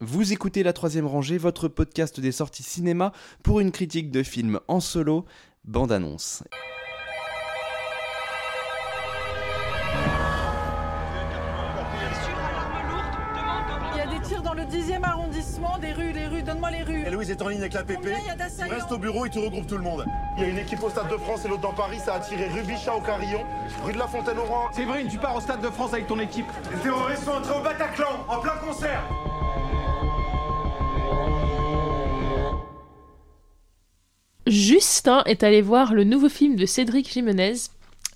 Vous écoutez La Troisième Rangée, votre podcast des sorties cinéma pour une critique de film en solo, bande-annonce. Il y a des tirs dans le 10e arrondissement, des rues, les rues, donne-moi les rues. Et Louise est en ligne avec la PP. Combien il y a Tu d'assaillants restes au bureau et tu regroupes tout le monde. Il y a une équipe au Stade de France et l'autre dans Paris. Ça a tiré rue Bichat au Carillon, rue de la Fontaine-au-Roi. Séverine, tu pars au Stade de France avec ton équipe. Les terroristes sont entrés au Bataclan en plein concert. Justin est allé voir le nouveau film de Cédric Jimenez,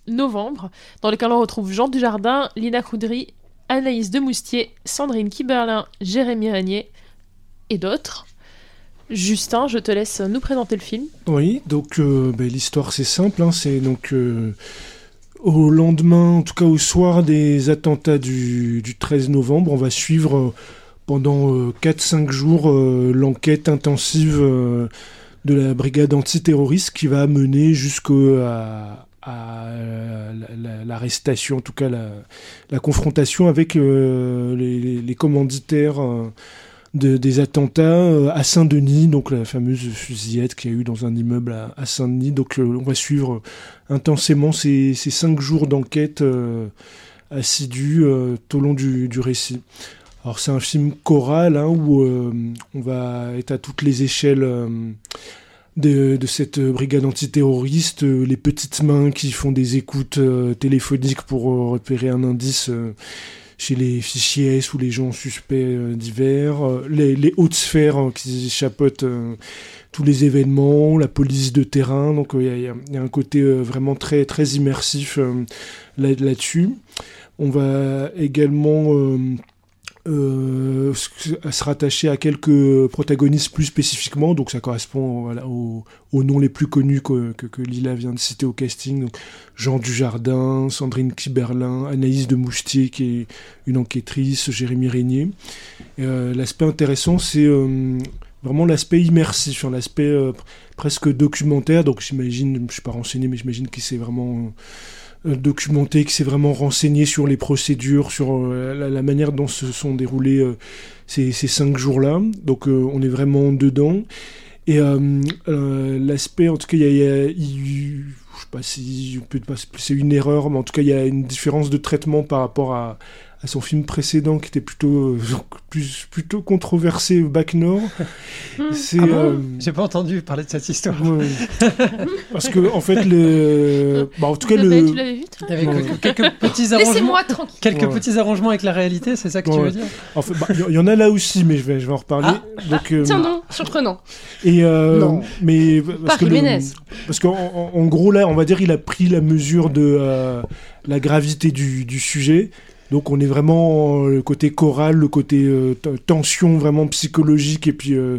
Novembre, dans lequel on retrouve Jean Dujardin, Lina Coudry, Anaïs Demoustier, Sandrine Kiberlin, Jérémy Régnier et d'autres. Justin, je te laisse nous présenter le film. Oui, donc euh, ben, l'histoire c'est simple, hein, c'est donc euh, au lendemain, en tout cas au soir des attentats du, du 13 novembre, on va suivre euh, pendant 4-5 jours l'enquête intensive de la brigade antiterroriste qui va mener jusqu'à à la- la- l'arrestation, en tout cas la, confrontation avec euh, les, commanditaires euh, de- des attentats euh, à Saint-Denis, donc la fameuse fusillade qu'il y a eu dans un immeuble à, à Saint-Denis. Donc euh, on va suivre intensément ces, cinq jours d'enquête euh, euh, tout au long du récit. Alors c'est un film choral hein, où euh, on va être à toutes les échelles euh, de, cette brigade antiterroriste, euh, les petites mains qui font des écoutes téléphoniques pour repérer un indice chez les fichiers ou les gens suspects divers, les, hautes sphères hein, qui chapeautent euh, tous les événements, la police de terrain, donc il y, a- un côté vraiment très, très immersif là- là-dessus. On va également euh, se rattacher à quelques protagonistes plus spécifiquement, donc ça correspond aux, noms les plus connus que, que, que Lila vient de citer au casting, donc Jean Dujardin, Sandrine Kiberlin, Anaïs de Moustier qui est une enquêtrice, Jérémy Régnier. Euh, l'aspect intéressant c'est euh, vraiment l'aspect immersif, hein, l'aspect euh, presque documentaire, donc j'imagine, je suis pas renseigné mais j'imagine qu'il s'est vraiment documenté, qui s'est vraiment renseigné sur les procédures, sur euh, la, manière dont se sont déroulés euh, ces, cinq jours-là. Donc euh, on est vraiment dedans. Et euh, euh, l'aspect, en tout cas, il y a, y a- il- je sais pas si c'est une erreur, mais en tout cas, il y a une différence de traitement par rapport à, à son film précédent qui était plutôt euh, plus, plutôt controversé, Back North. C'est Ah bon euh, J'ai pas entendu parler de cette histoire. ouais. parce que en fait le, bah, en tout cas Tu l'avais- le, tu l'avais vu, toi Avec Ouais. quelques petits arrangements. Laissez-moi tranquille. Quelques Ouais. petits arrangements avec la réalité, c'est ça que tu veux dire En fait, bah, il y, y en a là aussi, mais je vais, je vais en reparler. Donc, euh, Tiens donc, surprenant. et euh, Non. mais parce que le- Jiménez. parce qu'en en, en gros là, on va dire, il a pris la mesure de euh, la gravité du, du sujet. Donc, on est vraiment euh, le côté choral, le côté euh, tension vraiment psychologique, et puis euh,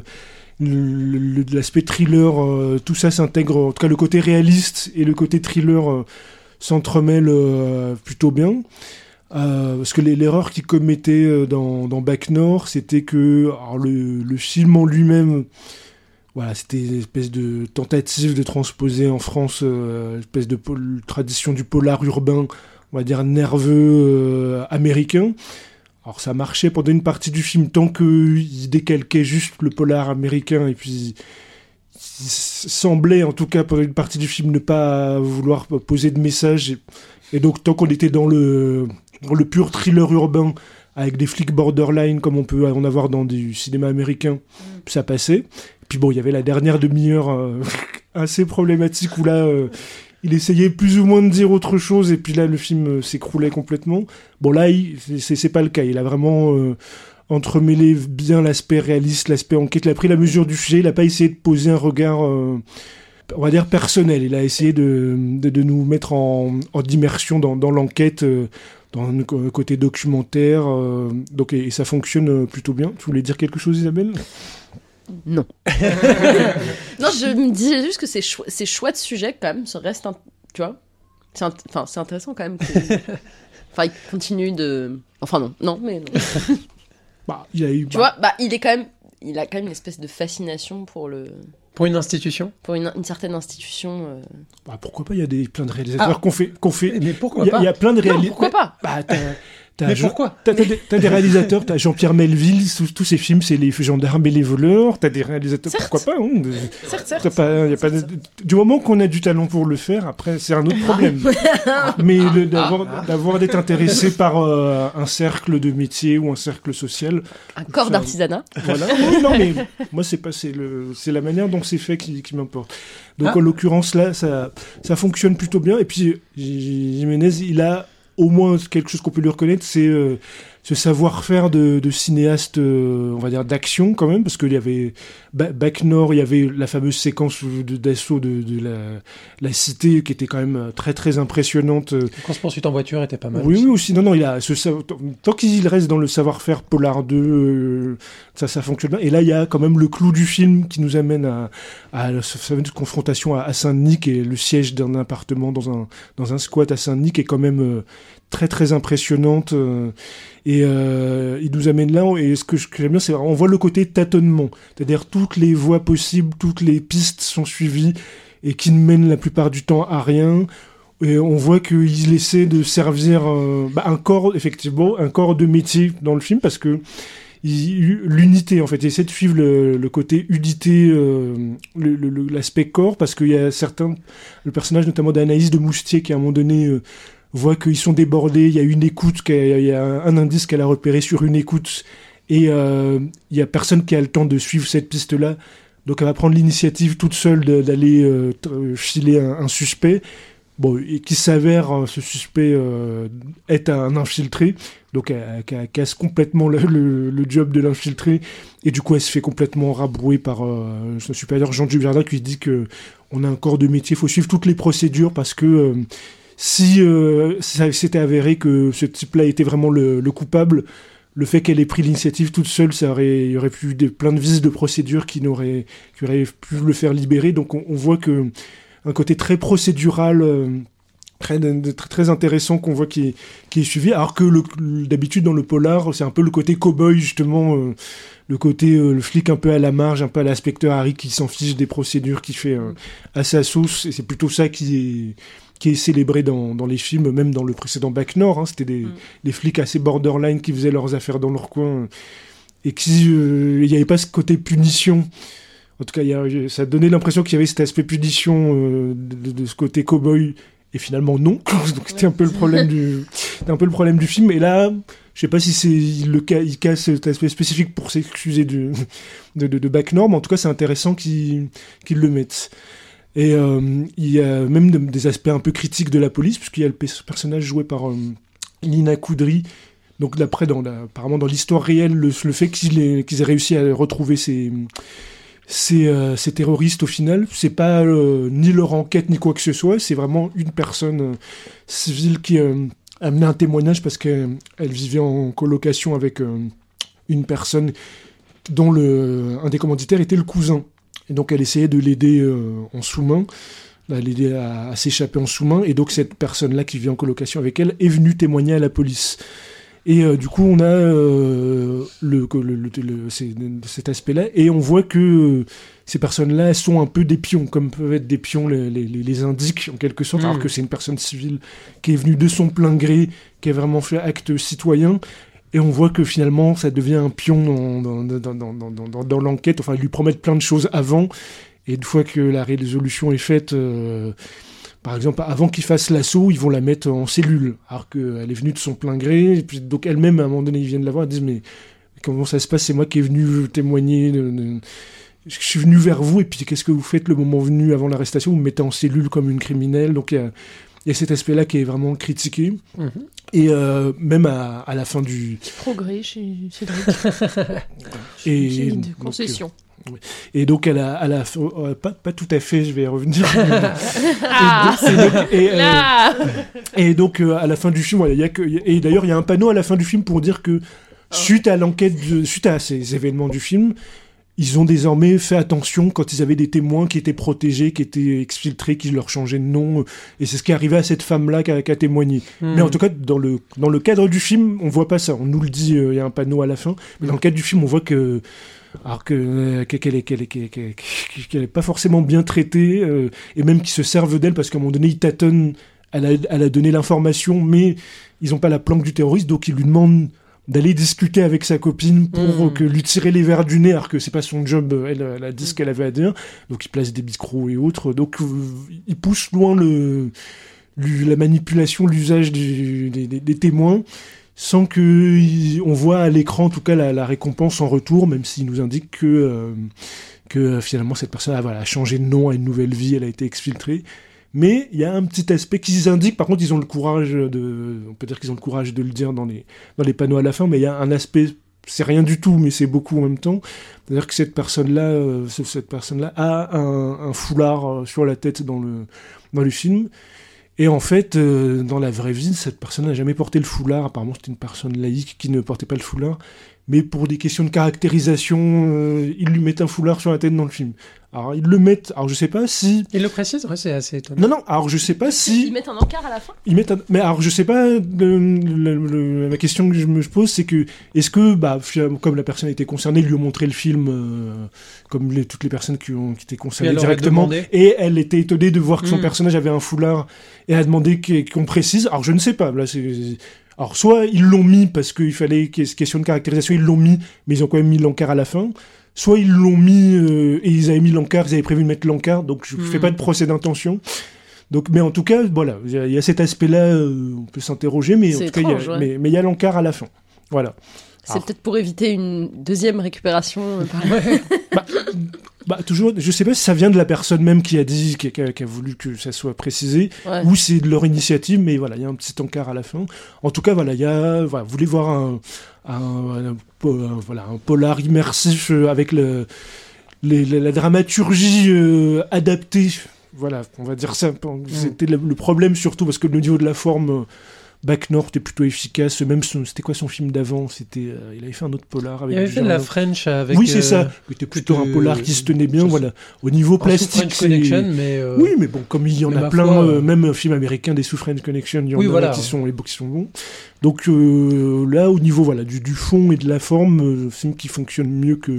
l'aspect thriller. tout ça s'intègre. En tout cas, le côté réaliste et le côté thriller s'entremêlent plutôt bien. Parce que l'erreur qu'il commettait euh, dans, Back North, c'était que le, film en lui-même, voilà, c'était une espèce de tentative de transposer en France euh, une espèce de tradition du polar urbain, on va dire nerveux euh, américain. Alors ça marchait pendant une partie du film tant qu'il décalquait juste le polar américain et puis il semblait en tout cas pendant une partie du film ne pas vouloir poser de message et, donc tant qu'on était dans le dans le pur thriller urbain avec des flics borderline comme on peut en avoir dans du cinéma américain, ça passait. Puis bon, il y avait la dernière demi-heure euh, assez problématique où là, euh, il essayait plus ou moins de dire autre chose et puis là, le film euh, s'écroulait complètement. Bon là, c'est pas le cas. Il a vraiment euh, entremêlé bien l'aspect réaliste, l'aspect enquête. Il a pris la mesure du sujet. Il a pas essayé de poser un regard. euh, on va dire personnel. Il a essayé de, nous mettre en, en immersion dans, l'enquête, dans un côté documentaire. donc, et, ça fonctionne plutôt bien. Tu voulais dire quelque chose, Isabelle? Non. non, je me disais juste que c'est chou- c'est chouette sujet quand même, ça reste un... Tu vois C'est Enfin, c'est intéressant quand même. que- Enfin, il continue de... Enfin non, non, mais non. bah, il a eu, Tu bah, vois, bah, il est quand même... Il a quand même une espèce de fascination pour le... Pour une institution? Pour une, une certaine institution. euh. bah, pourquoi pas? Il y a des, plein de réalisateurs Ah. qu'on fait, qu'on fait. Mais pourquoi Il y, a- pas? il y a plein de réalisateurs. pourquoi pas? Bah, Mais Jean- pourquoi T'as t'as des, t'as des réalisateurs, t'as Jean-Pierre Melville, tous, tous ces films, c'est les gendarmes et les voleurs. T'as des réalisateurs, Certes. pourquoi pas hein, de- Certes, certes. T'as pas, y a pas de- du moment qu'on a du talent pour le faire, après c'est un autre problème. Mais le- d'avoir d'avoir d'être intéressé par euh, un cercle de métier ou un cercle social, Un corps Ça- d'artisanat. voilà. Oui, non mais moi c'est pas c'est le c'est la manière dont c'est fait qui, qui m'importe. Donc Ah. en l'occurrence là ça ça fonctionne plutôt bien et puis Jiménez il a au moins quelque chose qu'on peut lui reconnaître c'est euh, ce savoir-faire de, de cinéaste euh, on va dire d'action quand même parce qu'il y avait Ba- Bac Nord il y avait la fameuse séquence d'assaut de, de la, la cité qui était quand même euh, très très impressionnante Qu'on se poursuit en voiture était pas mal. oui, aussi. oui, aussi. Non, non, il a ce tant- qu'il reste dans le savoir-faire Polar 2, euh, ça, ça fonctionne bien. Et là, il y a quand même le clou du film qui nous amène à, à fameuse confrontation à, à Saint-Denis, qui est le siège d'un appartement dans un, dans un squat à Saint-Denis, qui est quand même euh, très, très impressionnante. Et euh, il nous amène là, et ce que j'aime bien, c'est on voit le côté tâtonnement. C'est-à-dire toutes les voies possibles, toutes les pistes sont suivies et qui ne mènent la plupart du temps à rien. Et on voit qu'il essaie de servir euh, bah, un corps, effectivement, un corps de métier dans le film parce que l'unité, en fait, il essaie de suivre le, côté unité, euh, l'aspect corps, parce qu'il y a certains, le personnage notamment d'Anaïs de Moustier qui à un moment donné voit qu'ils sont débordés, il y a une écoute, il y a un indice qu'elle a repéré sur une écoute, et euh, il y a personne qui a le temps de suivre cette piste-là. Donc elle va prendre l'initiative toute seule d'aller euh, filer un, suspect. Bon, et qui s'avère, euh, ce suspect, être un infiltré. Donc elle, casse complètement le, job de l'infiltré. Et du coup, elle se fait complètement rabrouer par euh, son supérieur Jean Dujardin qui dit que on a un corps de métier, il faut suivre toutes les procédures parce que si euh, ça s'était avéré que ce type-là était vraiment le, le coupable, le fait qu'elle ait pris l'initiative toute seule, ça aurait, il y aurait pu des, plein de vices de procédure qui n'auraient, qui auraient pu le faire libérer. Donc on, voit que un côté très procédural, euh, très, très, très intéressant qu'on voit qui est, qui est suivi. Alors que le- d'habitude dans le polar, c'est un peu le côté cow-boy justement, euh, le côté euh, le flic un peu à la marge, un peu à l'inspecteur Harry qui s'en fiche des procédures, qui fait à sa sauce. Et c'est plutôt ça qui est qui est célébré dans, dans les films, même dans le précédent Bac Nord. hein. C'était des, Mm. des flics assez borderline qui faisaient leurs affaires dans leur coin et qui euh, il n'y avait pas ce côté punition. En tout cas, il y a- ça donnait l'impression qu'il y avait cet aspect punition euh, de, de- de ce côté cowboy. Et finalement, non. Donc c'était un peu le problème du, un peu le problème du film. Et là, je sais pas si c'est il le ca- il casse cet aspect spécifique pour s'excuser de, de, de Bac Nord, mais en tout cas, c'est intéressant qu'ils qu'ils le mettent. Et euh, il y a même de- des aspects un peu critiques de la police, puisqu'il y a le pe- personnage joué par euh, Lina Koudry. Donc d'après, dans apparemment dans l'histoire réelle, le, fait qu'ils aient, réussi à retrouver ces, euh, terroristes au final, c'est pas ni leur enquête ni quoi que ce soit, c'est vraiment une personne civile qui a amené un témoignage parce qu'elle elle vivait en colocation avec une personne dont un des commanditaires était le cousin. Et donc elle essayait de l'aider euh, en sous-main, l'aider à, à s'échapper en sous-main. Et donc cette personne-là qui vit en colocation avec elle est venue témoigner à la police. Et euh, du coup, on a euh, le, le- le- le- c'est- cet aspect-là, et on voit que euh, ces personnes-là sont un peu des pions, comme peuvent être des pions les, les, les- indiques, en quelque sorte, Mm. alors que c'est une personne civile qui est venue de son plein gré, qui a vraiment fait acte citoyen. Et on voit que finalement, ça devient un pion dans, dans, dans, dans, l'enquête. Enfin, ils lui promettent plein de choses avant. Et une fois que la résolution est faite, euh, par exemple, avant qu'ils fassent l'assaut, ils vont la mettre en cellule. Alors qu'elle est venue de son plein gré. Et puis, donc elle-même, à un moment donné, ils viennent la voir. Ils disent, mais comment ça se passe? C'est moi qui est venu témoigner. Je suis venu vers vous. Et puis, qu'est-ce que vous faites le moment venu avant l'arrestation? Vous me mettez en cellule comme une criminelle. Donc, il y a, il y a cet aspect-là qui est vraiment critiqué. Mhm. Et euh, même à, à la fin du... Progrès chez Cédric. Et, donc, concession. euh, et donc, à la, à la fin- euh, pas, pas tout à fait, je vais y revenir. Ah et donc, et, euh, Là et donc, euh, à la fin du film, voilà, il y a que, et d'ailleurs, il y a un panneau à la fin du film pour dire que suite à l'enquête, de- suite à ces événements du film, ils ont désormais fait attention quand ils avaient des témoins qui étaient protégés, qui étaient exfiltrés, qui leur changeaient de nom. Et c'est ce qui est arrivé à cette femme-là qui a, témoigné. Hmm. Mais en tout cas, dans le, dans le cadre du film, on voit pas ça. On nous le dit, euh, il y a un panneau à la fin. Mais dans le cadre du film, on voit que. Alors que euh, qu'elle est, qu'elle est, qu'elle est, qu'elle est- qu'elle est pas forcément bien traitée, euh, et même qu'ils se servent d'elle parce qu'à un moment donné, ils tâtonnent elle a, elle a donné l'information, mais ils n'ont pas la planque du terroriste, donc ils lui demandent d'aller discuter avec sa copine pour Mm. euh, que lui tirer les verres du nez, alors que c'est pas son job, euh, elle, elle a dit ce qu'elle avait à dire, donc il place des micros et autres, donc euh, il pousse loin le, la manipulation, l'usage des, des- des témoins, sans que il- on voit à l'écran en tout cas la, la récompense en retour, même s'il nous indique que, euh, que finalement cette personne a, voilà, a changé de nom, a une nouvelle vie, elle a été exfiltrée. Mais il y a un petit aspect qu'ils indiquent, par contre ils ont le courage de... On peut dire qu'ils ont le courage de le dire dans les, dans les panneaux à la fin, mais il y a un aspect... C'est rien du tout, mais c'est beaucoup en même temps. C'est-à-dire que cette personne-là, euh, ce- cette personne-là a un, un foulard euh, sur la tête dans le, dans le film. Et en fait, euh, dans la vraie vie, cette personne n'a jamais porté le foulard. Apparemment, c'était une personne laïque qui ne portait pas le foulard. Mais pour des questions de caractérisation, euh, ils lui mettent un foulard sur la tête dans le film. Alors, ils le mettent. Alors, je sais pas si. Il le précise, ouais, c'est assez étonnant. Non, non, alors je sais pas si. Ils mettent un encart à la fin? Ils mettent un- Mais alors, je sais pas. le- le- le- la question que je me pose, c'est que est-ce que, bah, comme la personne a été concernée, ils lui ont montré le film, euh, comme les- toutes les personnes qui ont qui étaient concernées directement, demandé. et elle était étonnée de voir que son Mm. personnage avait un foulard et a demandé qu'- qu'on précise? Alors, je ne sais pas. Là, c'est alors, soit ils l'ont mis parce qu'il fallait qu'il y ait question de caractérisation, ils l'ont mis, mais ils ont quand même mis l'encart à la fin. Soit ils l'ont mis euh, et ils avaient mis l'encart, ils avaient prévu de mettre l'encart, donc je Hmm. fais pas de procès d'intention. Donc, mais en tout cas, voilà, il y, a- cet aspect-là, euh, on peut s'interroger, mais en tout cas, il y a- ouais. mais mais il y a l'encart à la fin. Voilà. C'est peut-être pour éviter une deuxième récupération. euh, par- Bah, toujours, je sais pas si ça vient de la personne même qui a dit, qui a, qui a- qui a voulu que ça soit précisé, Ouais. ou c'est de leur initiative, mais voilà, il y a un petit encart à la fin. En tout cas, voilà, il y a, voilà, vous voulez voir un, un, un po- un- voilà, un polar immersif euh, avec le, les- la, la dramaturgie euh, adaptée. Voilà, on va dire ça. C'était le, le problème surtout parce que le niveau de la forme. euh, Back North est plutôt efficace. Même son- c'était quoi son film d'avant? C'était, euh, il avait fait un autre polar avec. Il avait fait de la. French avec. oui, c'est euh, ça. C'était plutôt un polar qui se tenait bien. Voilà. Au niveau plastique, French c'est. Connection, mais. euh, Oui, mais bon, comme il y en a plein, foi, euh, euh, même un film américain des sous French Connection, il y en Oui, a voilà. qui sont les qui sont bons. Donc euh, là, au niveau voilà du, du fond et de la forme, euh, film qui fonctionne mieux que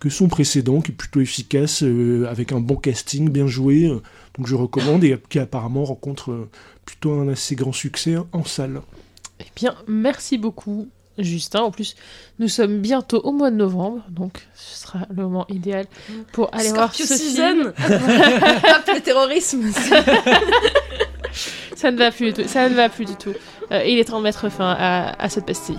que son précédent, qui est plutôt efficace, euh, avec un bon casting, bien joué. Donc je recommande et qui apparemment rencontre euh, plutôt un assez grand succès en salle. Eh bien, merci beaucoup, Justin. En plus, nous sommes bientôt au mois de novembre, donc ce sera le moment idéal pour aller voir Scorpio ce Season film. Le terrorisme Ça ne va plus du tout. Ça ne va plus du tout. Euh, il est temps de mettre fin à, à cette pastille.